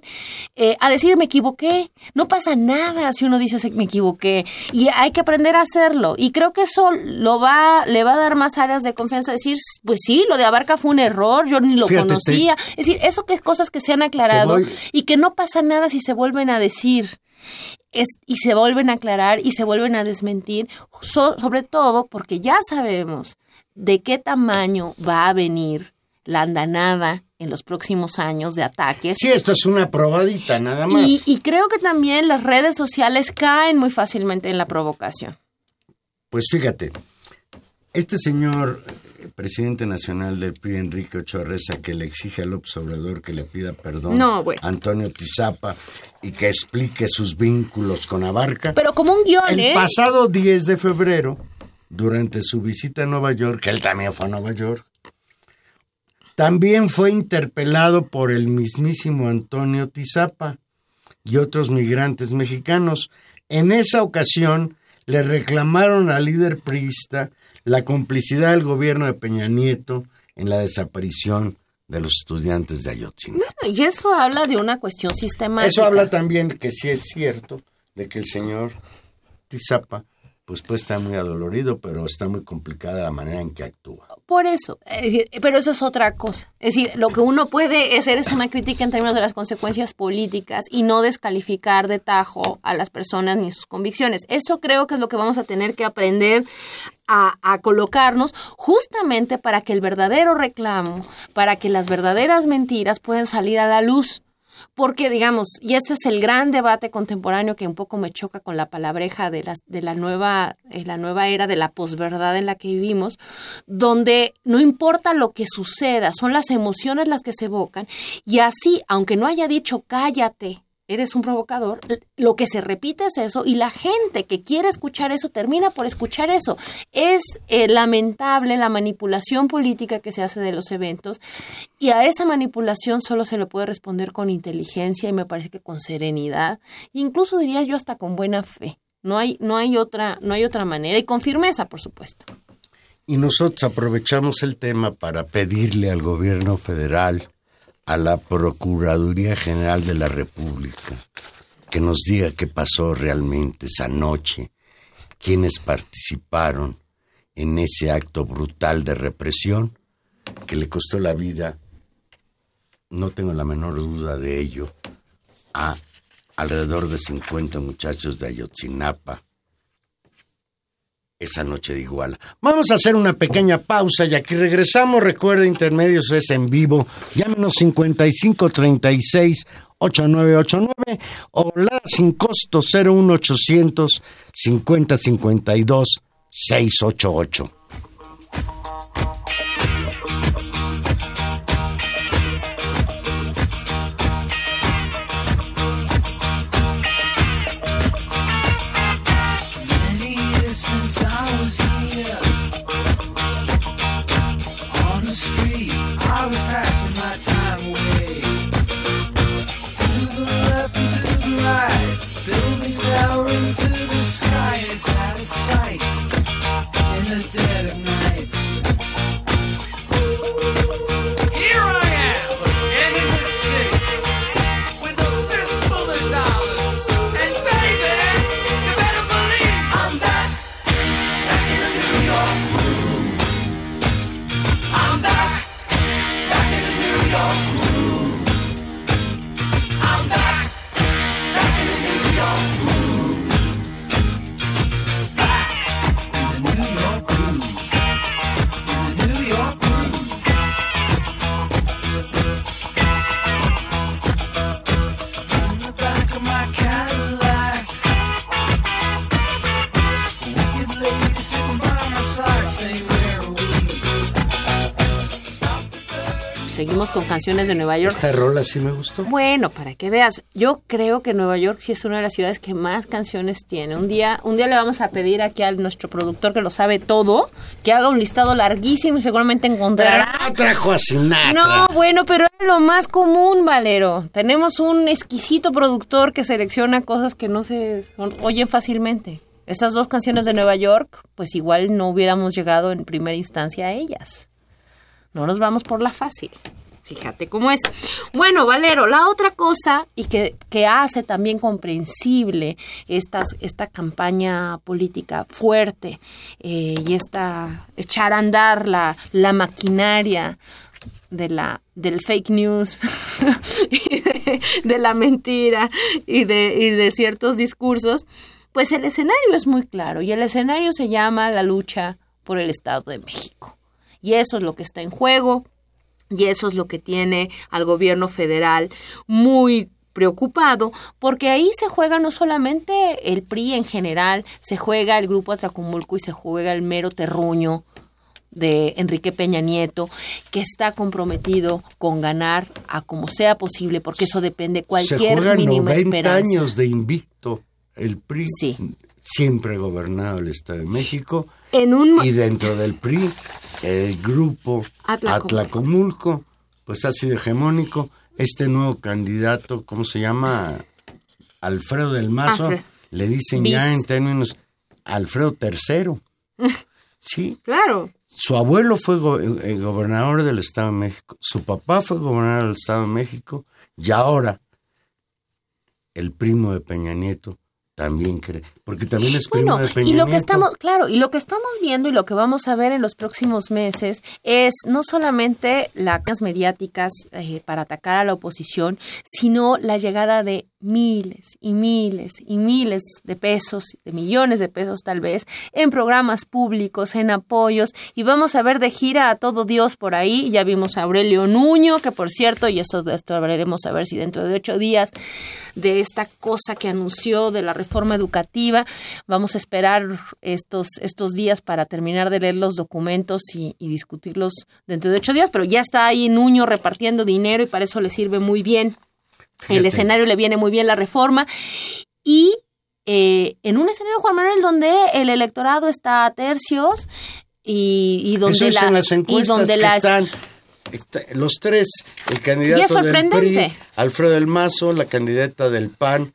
Speaker 3: eh, a decir me equivoqué. No pasa nada si uno dice me equivoqué y hay que aprender a hacerlo. Y creo que eso lo va, le va a dar más áreas de confianza, decir, pues sí, lo de Abarca fue un error, yo ni lo conocía. Es decir, eso que es cosas que se han aclarado y que no pasa nada si se vuelven a decir y se vuelven a aclarar y se vuelven a desmentir, sobre todo porque ya sabemos de qué tamaño va a venir la andanada en los próximos años de ataques.
Speaker 4: Sí, esto es una probadita nada más.
Speaker 3: Y, y creo que también las redes sociales caen muy fácilmente en la provocación.
Speaker 4: Pues fíjate, este señor presidente nacional del PRI, Enrique Ochoa Reza, que le exige al observador que le pida perdón a Antonio Tizapa y que explique sus vínculos con Abarca.
Speaker 3: Pero como un guion,
Speaker 4: El
Speaker 3: ¿eh?
Speaker 4: pasado 10 de febrero, durante su visita a Nueva York, que él también fue a Nueva York, también fue interpelado por el mismísimo Antonio Tizapa y otros migrantes mexicanos. En esa ocasión le reclamaron al líder priista la complicidad del gobierno de Peña Nieto en la desaparición de los estudiantes de Ayotzinapa.
Speaker 3: y eso habla de una cuestión sistemática.
Speaker 4: Eso habla también que sí es cierto de que el señor Tizapa pues puede estar muy adolorido, pero está muy complicada la manera en que actúa.
Speaker 3: Por eso, pero eso es otra cosa. Es decir, lo que uno puede hacer es una crítica en términos de las consecuencias políticas y no descalificar de tajo a las personas ni sus convicciones. Eso creo que es lo que vamos a tener que aprender a, a, colocarnos justamente para que el verdadero reclamo, para que las verdaderas mentiras puedan salir a la luz porque digamos, y este es el gran debate contemporáneo que un poco me choca con la palabreja de la, de la nueva, eh, la nueva era de la posverdad en la que vivimos, donde no importa lo que suceda, son las emociones las que se evocan, y así, aunque no haya dicho cállate, eres un provocador, lo que se repite es eso y la gente que quiere escuchar eso termina por escuchar eso. Es eh, lamentable la manipulación política que se hace de los eventos y a esa manipulación solo se le puede responder con inteligencia y me parece que con serenidad, incluso diría yo hasta con buena fe. No hay, no hay otra, no hay otra manera y con firmeza, por supuesto.
Speaker 4: Y nosotros aprovechamos el tema para pedirle al gobierno federal a la Procuraduría General de la República que nos diga qué pasó realmente esa noche, quiénes participaron en ese acto brutal de represión que le costó la vida, no tengo la menor duda de ello, a alrededor de 50 muchachos de Ayotzinapa esa noche de Iguala. Vamos a hacer una pequeña pausa y aquí regresamos. Recuerda, Intermedios es en vivo. Llámenos 5536 8989 o la sin costo 01800 5052 688.
Speaker 3: Canciones de Nueva York.
Speaker 4: Esta rola sí me gustó.
Speaker 3: Bueno, para que veas, yo creo que Nueva York sí es una de las ciudades que más canciones tiene. Un día, un día le vamos a pedir aquí a nuestro productor que lo sabe todo, que haga un listado larguísimo y seguramente encontrará.
Speaker 4: no trajo a Sinatra.
Speaker 3: No, bueno, pero es lo más común, Valero. Tenemos un exquisito productor que selecciona cosas que no se oyen fácilmente. Estas dos canciones de Nueva York, pues igual no hubiéramos llegado en primera instancia a ellas. No nos vamos por la fácil. Fíjate cómo es. Bueno, Valero, la otra cosa y que, hace también comprensible esta, campaña política fuerte eh, y esta echar a andar la, la maquinaria de la del fake news de, la mentira y de, y de ciertos discursos, pues el escenario es muy claro y el escenario se llama la lucha por el Estado de México. Y eso es lo que está en juego, y eso es lo que tiene al gobierno federal muy preocupado porque ahí se juega no solamente el PRI en general, se juega el grupo Atracumulco y se juega el mero terruño de Enrique Peña Nieto, que está comprometido con ganar a como sea posible, porque eso depende cualquier se mínima 90
Speaker 4: años de invicto. El PRI, siempre gobernado el Estado de México, y dentro del PRI, el grupo Atlacomulco, pues ha sido hegemónico. Este nuevo candidato, ¿cómo se llama? Alfredo del Mazo, le dicen ya en términos Alfredo III. Sí.
Speaker 3: Claro.
Speaker 4: Su abuelo fue eh, gobernador del Estado de México, su papá fue gobernador del Estado de México y ahora el primo de Peña Nieto también cree, porque también es
Speaker 3: Bueno,
Speaker 4: de Peña
Speaker 3: y lo que estamos, claro, y lo que estamos viendo y lo que vamos a ver en los próximos meses es no solamente las mediáticas eh, para atacar a la oposición, sino la llegada de miles y miles y miles de pesos, de millones de pesos tal vez, en programas públicos, en apoyos, y vamos a ver de gira a todo Dios por ahí. Ya vimos a Aurelio Nuño, que por cierto, y eso de esto hablaremos a ver si dentro de ocho días de esta cosa que anunció de la reforma educativa, vamos a esperar estos, estos días para terminar de leer los documentos y, y discutirlos dentro de ocho días, pero ya está ahí Nuño repartiendo dinero y para eso le sirve muy bien. El escenario le viene muy bien la reforma. Y eh, en un escenario Juan Manuel donde el electorado está a tercios y, y donde
Speaker 4: Eso es
Speaker 3: la
Speaker 4: en las
Speaker 3: y
Speaker 4: encuestas
Speaker 3: donde
Speaker 4: que
Speaker 3: las
Speaker 4: están. Está- los tres, el candidato
Speaker 3: Y es
Speaker 4: del. PRI, Alfredo El Mazo, la candidata del PAN,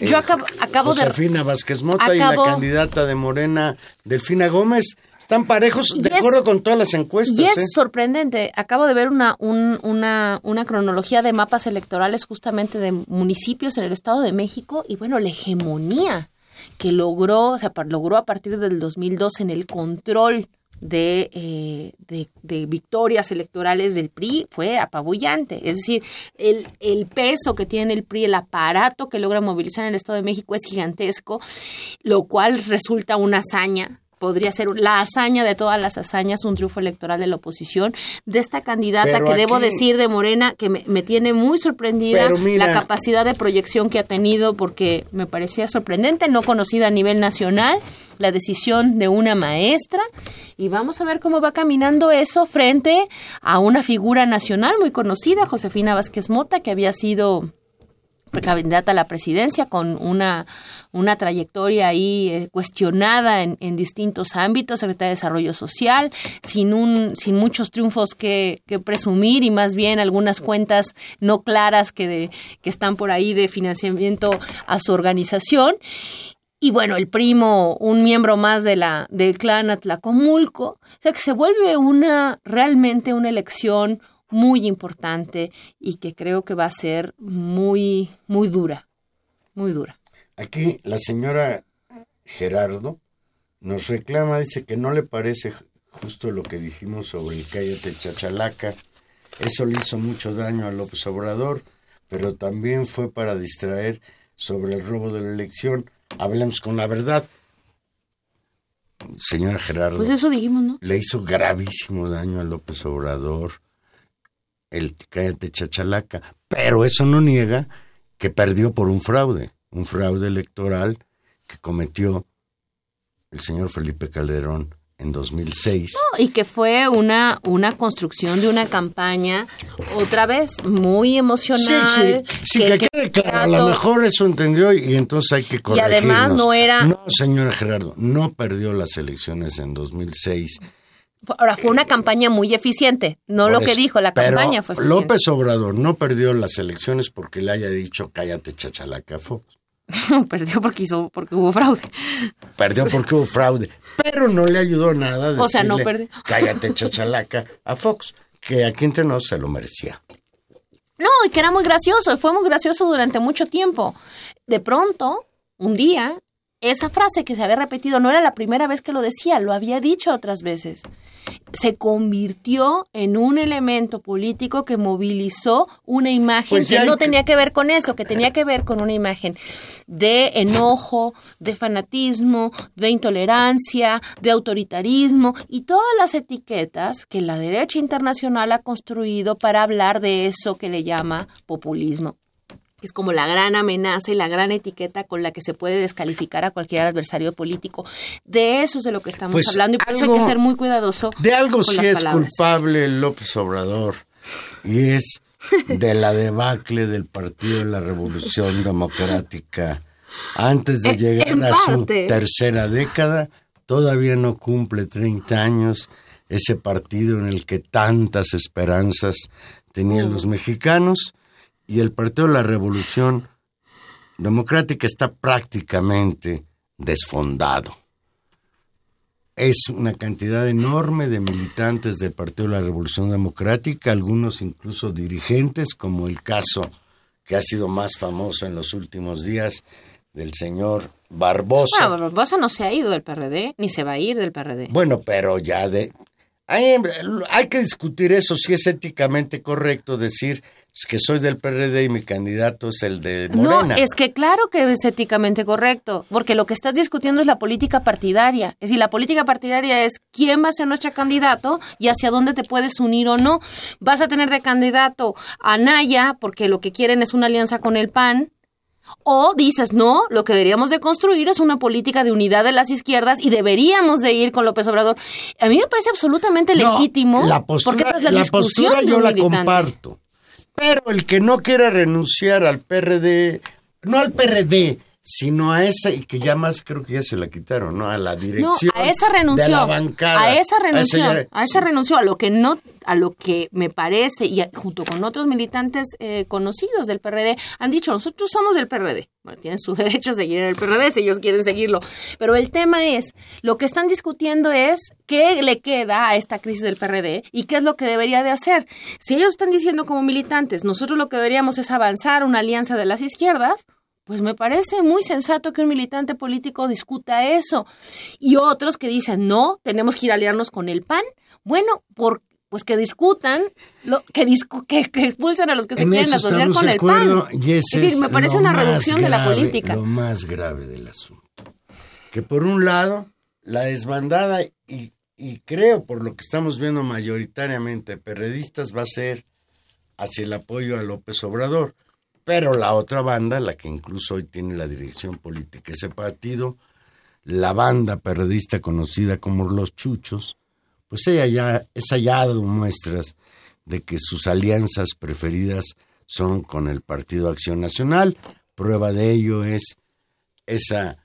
Speaker 3: Yo acabo- acabo de-
Speaker 4: Josefina Vázquez Mota y
Speaker 3: acabo-
Speaker 4: la candidata de Morena, Delfina Gómez, están parejos
Speaker 3: Y
Speaker 4: de
Speaker 3: es-
Speaker 4: acuerdo con todas las encuestas.
Speaker 3: Y es
Speaker 4: ¿eh?
Speaker 3: sorprendente. Acabo de ver una, un- una, una cronología de mapas electorales justamente de municipios en el Estado de México y bueno, la hegemonía que logró, o sea, logró a partir del 2002 en el control de, eh, de, victorias electorales del PRI fue apabullante. Es decir, el, el peso que tiene el PRI, el aparato que logra movilizar en el Estado de México es gigantesco, lo cual resulta una hazaña podría ser la hazaña de todas las hazañas, un triunfo electoral de la oposición, de esta candidata
Speaker 4: Pero
Speaker 3: que debo decir de Morena, que me, me tiene muy sorprendida
Speaker 4: mira-
Speaker 3: la capacidad de proyección que ha tenido, porque me parecía sorprendente, no conocida a nivel nacional, la decisión de una maestra, y vamos a ver cómo va caminando eso frente a una figura nacional muy conocida, Josefina Vázquez Mota, que había sido candidata a la presidencia con una, una trayectoria ahí eh, cuestionada en, en distintos ámbitos, secretaria de Desarrollo Social, sin, un, sin muchos triunfos que, que presumir y más bien algunas cuentas no claras que, de, que están por ahí de financiamiento a su organización. Y bueno, el primo, un miembro más de la, del clan Atlacomulco, o sea que se vuelve una, realmente una elección muy importante y que creo que va a ser muy, muy dura, muy dura.
Speaker 4: Aquí la señora Gerardo nos reclama, dice que no le parece justo lo que dijimos sobre el cállate chachalaca. Eso le hizo mucho daño a López Obrador, pero también fue para distraer sobre el robo de la elección. Hablemos con la verdad. Señora Gerardo,
Speaker 3: Pues eso dijimos, ¿no?
Speaker 4: le hizo gravísimo daño a López Obrador el cállate chachalaca, pero eso no niega que perdió por un fraude, un fraude electoral que cometió el señor Felipe Calderón en 2006.
Speaker 3: Y que fue una, una construcción de una campaña, otra vez, muy
Speaker 4: Sí,
Speaker 3: emocional.
Speaker 4: sí, sí, que, quede claro, a lo mejor eso entendió y, y entonces hay que corregirnos.
Speaker 3: además no era-
Speaker 4: No, señora Gerardo, no perdió las elecciones en 2006.
Speaker 3: Ahora, fue una campaña muy eficiente, no
Speaker 4: Por
Speaker 3: lo que dijo, la
Speaker 4: Pero
Speaker 3: campaña fue eficiente.
Speaker 4: López Obrador no perdió las elecciones porque le haya dicho cállate chachalaca Fox.
Speaker 3: Perdió porque, hizo, porque hubo fraude.
Speaker 4: Perdió porque hubo fraude, pero no le ayudó nada decirle
Speaker 3: O sea, no perdió.
Speaker 4: cállate chachalaca a Fox, que aquí entre nos se lo merecía.
Speaker 3: No, y que era muy gracioso, fue muy gracioso durante mucho tiempo. De pronto, un día, esa frase que se había repetido no era la primera vez que lo decía, lo había dicho otras veces. Se convirtió en un elemento político que movilizó una imagen
Speaker 4: Pues
Speaker 3: que no
Speaker 4: que-
Speaker 3: tenía que ver con eso, que tenía que ver con una imagen de enojo, de fanatismo, de intolerancia, de autoritarismo y todas las etiquetas que la derecha internacional ha construido para hablar de eso que le llama populismo es como la gran amenaza y la gran etiqueta con la que se puede descalificar a cualquier adversario político. De eso es de lo que estamos
Speaker 4: Pues
Speaker 3: hablando y por eso hay que ser muy cuidadoso.
Speaker 4: De algo sí es
Speaker 3: palabras.
Speaker 4: culpable López Obrador y es de la debacle del Partido de la Revolución Democrática. Antes de llegar
Speaker 3: en
Speaker 4: a su
Speaker 3: parte.
Speaker 4: tercera década, todavía no cumple 30 años ese partido en el que tantas esperanzas tenían los mexicanos y el Partido de la Revolución Democrática está prácticamente desfondado es una cantidad enorme de militantes del Partido de la Revolución Democrática, algunos incluso dirigentes, como el caso que ha sido más famoso en los últimos días del señor Barbosa.
Speaker 3: Bueno, Barbosa no se ha ido del PRD, ni se va a ir del PRD.
Speaker 4: Bueno, pero ya de... Hay, hay que discutir eso, si es éticamente correcto decir es que soy del PRD y mi candidato es el de Morena.
Speaker 3: No, es que claro que es éticamente correcto, porque lo que estás discutiendo es la política partidaria. Es decir, la política partidaria es quién va a ser nuestro candidato y hacia dónde te puedes unir o no. Vas a tener de candidato a Naya, porque lo que quieren es una alianza con el PAN, o dices, no, lo que deberíamos de construir es una política de unidad de las izquierdas y deberíamos de ir con López Obrador. A mí me parece absolutamente
Speaker 4: No,
Speaker 3: legítimo,
Speaker 4: la postura,
Speaker 3: porque esa es la,
Speaker 4: la
Speaker 3: discusión
Speaker 4: postura yo la comparto. Pero el que no quiera renunciar al PRD, no al PRD, sino a ese, y que ya más creo que ya se la quitaron, ¿no? A la
Speaker 3: No,
Speaker 4: dirección
Speaker 3: a esa renunció.
Speaker 4: de la bancada.
Speaker 3: A esa renunció. A esa renunció. A lo que no, a lo que me parece, y a- junto con otros militantes eh, conocidos del PRD, han dicho, nosotros somos del PRD. Bueno, tienen su derecho a seguir en el PRD si ellos quieren seguirlo. Pero el tema es, lo que están discutiendo es qué le queda a esta crisis del PRD y qué es lo que debería de hacer. Si ellos están diciendo como militantes, nosotros lo que deberíamos es avanzar una alianza de las izquierdas, pues me parece muy sensato que un militante político discuta eso. Y otros que dicen, no, tenemos que ir a aliarnos con el PAN. Bueno, por, pues que discutan, lo, que, discu- que, que expulsen a los que se
Speaker 4: En
Speaker 3: quieren asociar con el
Speaker 4: acuerdo,
Speaker 3: PAN.
Speaker 4: y
Speaker 3: es decir, me parece una reducción de la política.
Speaker 4: Lo más grave del asunto. Que por un lado, la desbandada, y, y creo por lo que estamos viendo mayoritariamente, perredistas va a ser hacia el apoyo a López Obrador. Pero la otra banda, la que incluso hoy tiene la dirección política de ese partido, la banda perredista conocida como Los Chuchos, pues ella ya, esa ya ha dado muestras de que sus alianzas preferidas son con el Partido Acción Nacional. Prueba de ello es ese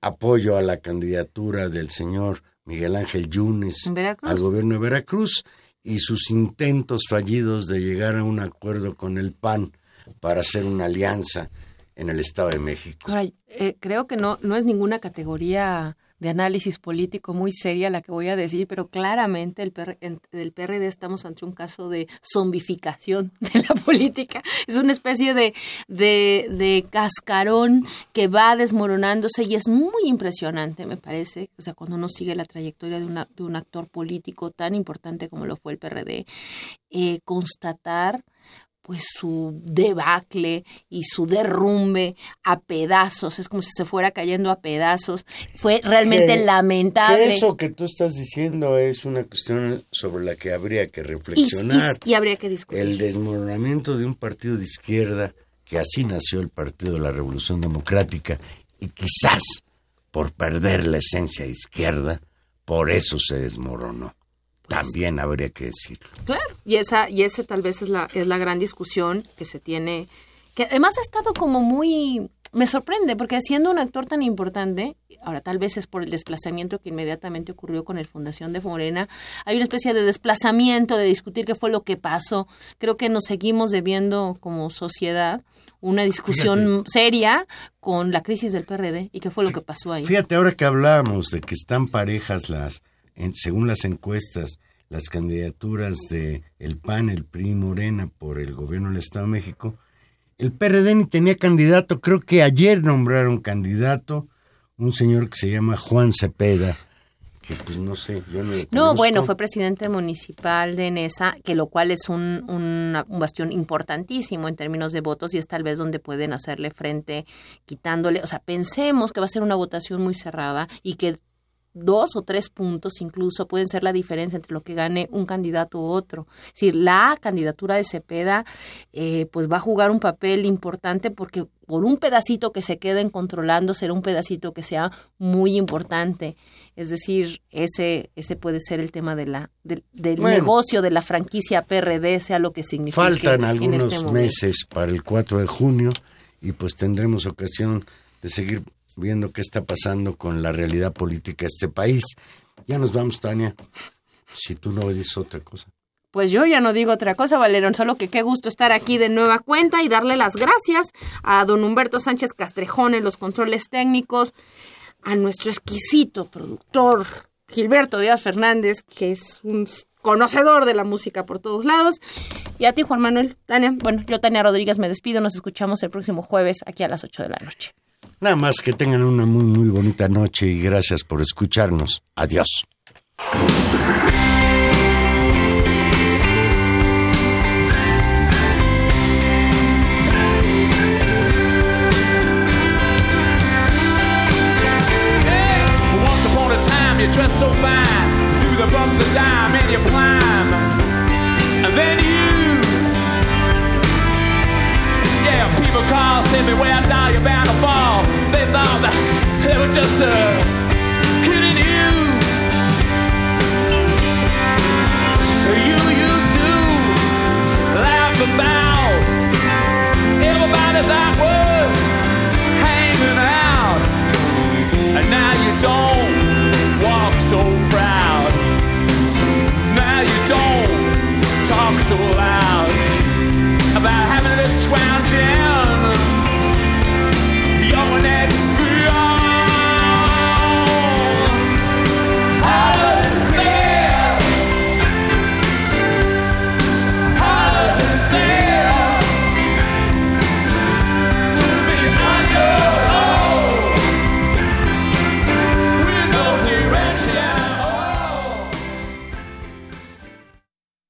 Speaker 4: apoyo a la candidatura del señor Miguel Ángel Yunes al gobierno de Veracruz y sus intentos fallidos de llegar a un acuerdo con el PAN para hacer una alianza en el Estado de México.
Speaker 3: Eh, creo que no, no es ninguna categoría de análisis político muy seria la que voy a decir, pero claramente el, PR, del PRD estamos ante un caso de zombificación de la política. Es una especie de, de, de cascarón que va desmoronándose y es muy impresionante, me parece. O sea, cuando uno sigue la trayectoria de, una- de un actor político tan importante como lo fue el PRD, eh, constatar pues su debacle y su derrumbe a pedazos, es como si se fuera cayendo a pedazos. Fue realmente
Speaker 4: Que-
Speaker 3: lamentable.
Speaker 4: Que eso que tú estás diciendo es una cuestión sobre la que habría que
Speaker 3: y, y-
Speaker 4: reflexionar.
Speaker 3: y habría que discutir.
Speaker 4: El desmoronamiento de un partido de izquierda, que así nació el Partido de la Revolución Democrática, y quizás por perder la esencia de izquierda, por eso se desmoronó. También habría que decirlo.
Speaker 3: Claro, y esa y ese tal vez es la es la gran discusión que se tiene que además ha estado como muy me sorprende porque siendo un actor tan importante, ahora tal vez es por el desplazamiento que inmediatamente ocurrió con el Fundación de Morena, hay una especie de desplazamiento de discutir qué fue lo que pasó. Creo que nos seguimos debiendo como sociedad una discusión seria con la crisis del PRD y qué fue lo que pasó ahí.
Speaker 4: Fíjate, ahora que hablábamos de que están parejas las, en- según las encuestas, las candidaturas de el PAN, el PRI, Morena por el gobierno del Estado de México, el PRD ni tenía candidato. Creo que ayer nombraron candidato un señor que se llama Juan Cepeda, que pues no sé, yo no lo
Speaker 3: No, bueno, fue presidente municipal de Nesa, que lo cual es un, un, un bastión importantísimo en términos de votos y es tal vez donde pueden hacerle frente quitándole, o sea, pensemos que va a ser una votación muy cerrada y que dos o tres puntos incluso pueden ser la diferencia entre lo que gane un candidato u otro. Es decir, la candidatura de Cepeda eh, pues va a jugar un papel importante porque por un pedacito que se queden controlando será un pedacito que sea muy importante. Es decir, ese ese puede ser el tema de la del, del
Speaker 4: Bueno.
Speaker 3: negocio de la franquicia PRD, sea lo que signifique.
Speaker 4: Faltan algunos
Speaker 3: este momento.
Speaker 4: meses para el 4 de junio y pues tendremos ocasión de seguir viendo qué está pasando con la realidad política de este país. Ya nos vamos, Tania. Si tú no dices otra cosa.
Speaker 3: Pues yo ya no digo otra cosa, Valerón, solo que qué gusto estar aquí de nueva cuenta y darle las gracias a don Humberto Sánchez Castrejón en los controles técnicos, a nuestro exquisito productor Gilberto Díaz Fernández, que es un conocedor de la música por todos lados, y a ti, Juan Manuel. Tania, bueno, yo, Tania Rodríguez, me despido. Nos escuchamos el próximo jueves aquí a las 8 de la noche.
Speaker 4: Nada más que tengan una muy, muy bonita noche y gracias por escucharnos. Adiós.
Speaker 5: Where I die, you're bound to fall. They thought that they were just uh, kidding you. You used to laugh about everybody that was hanging out, and now you don't walk so proud. Now you don't talk so loud about having this crown jam.